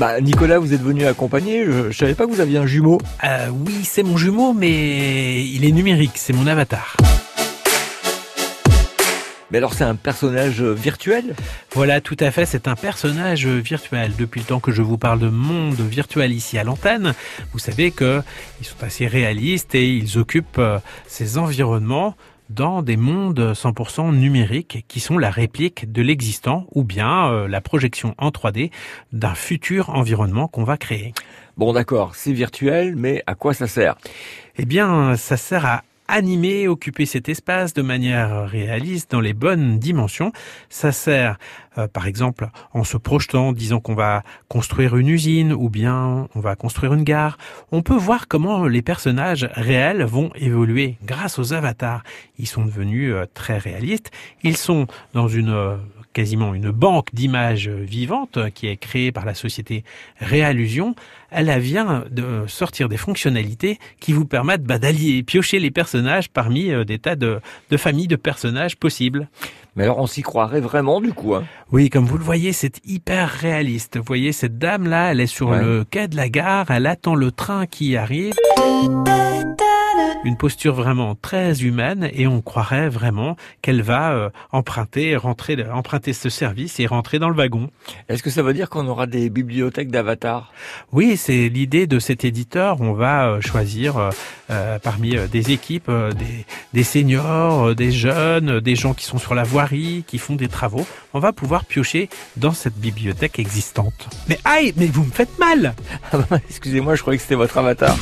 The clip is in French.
Bah, Nicolas, vous êtes venu accompagner. Je, je savais pas que vous aviez un jumeau. Euh, oui, c'est mon jumeau, mais il est numérique, c'est mon avatar. Mais alors, c'est un personnage virtuel? Voilà, tout à fait, c'est un personnage virtuel. Depuis le temps que je vous parle de monde virtuel ici à l'antenne, vous savez que ils sont assez réalistes et ils occupent euh, ces environnements dans des mondes 100% numériques qui sont la réplique de l'existant ou bien euh, la projection en 3D d'un futur environnement qu'on va créer. Bon, d'accord, c'est virtuel, mais à quoi ça sert? Eh bien, ça sert à animer, occuper cet espace de manière réaliste dans les bonnes dimensions. Ça sert, euh, par exemple, en se projetant, disant qu'on va construire une usine ou bien on va construire une gare. On peut voir comment les personnages réels vont évoluer grâce aux avatars. Ils sont devenus euh, très réalistes. Ils sont dans une euh, quasiment une banque d'images vivantes qui est créée par la société Réallusion. Elle vient de sortir des fonctionnalités qui vous permettent bah, d'allier, piocher les personnages parmi euh, des tas de, de familles de personnages possibles. Mais alors, on s'y croirait vraiment, du coup. Hein? Oui, comme vous le voyez, c'est hyper réaliste. Vous voyez, cette dame-là, elle est sur Ouais. le quai de la gare, elle attend le train qui arrive. Une posture vraiment très humaine et on croirait vraiment qu'elle va euh, emprunter, rentrer, emprunter ce service et rentrer dans le wagon. Est-ce que ça veut dire qu'on aura des bibliothèques d'avatars? Oui, c'est l'idée de cet éditeur. On va euh, choisir euh, euh, parmi des équipes, euh, des, des seniors, euh, des jeunes, euh, des gens qui sont sur la voirie, qui font des travaux. On va pouvoir piocher dans cette bibliothèque existante. Mais aïe, mais vous me faites mal Excusez-moi, je croyais que c'était votre avatar.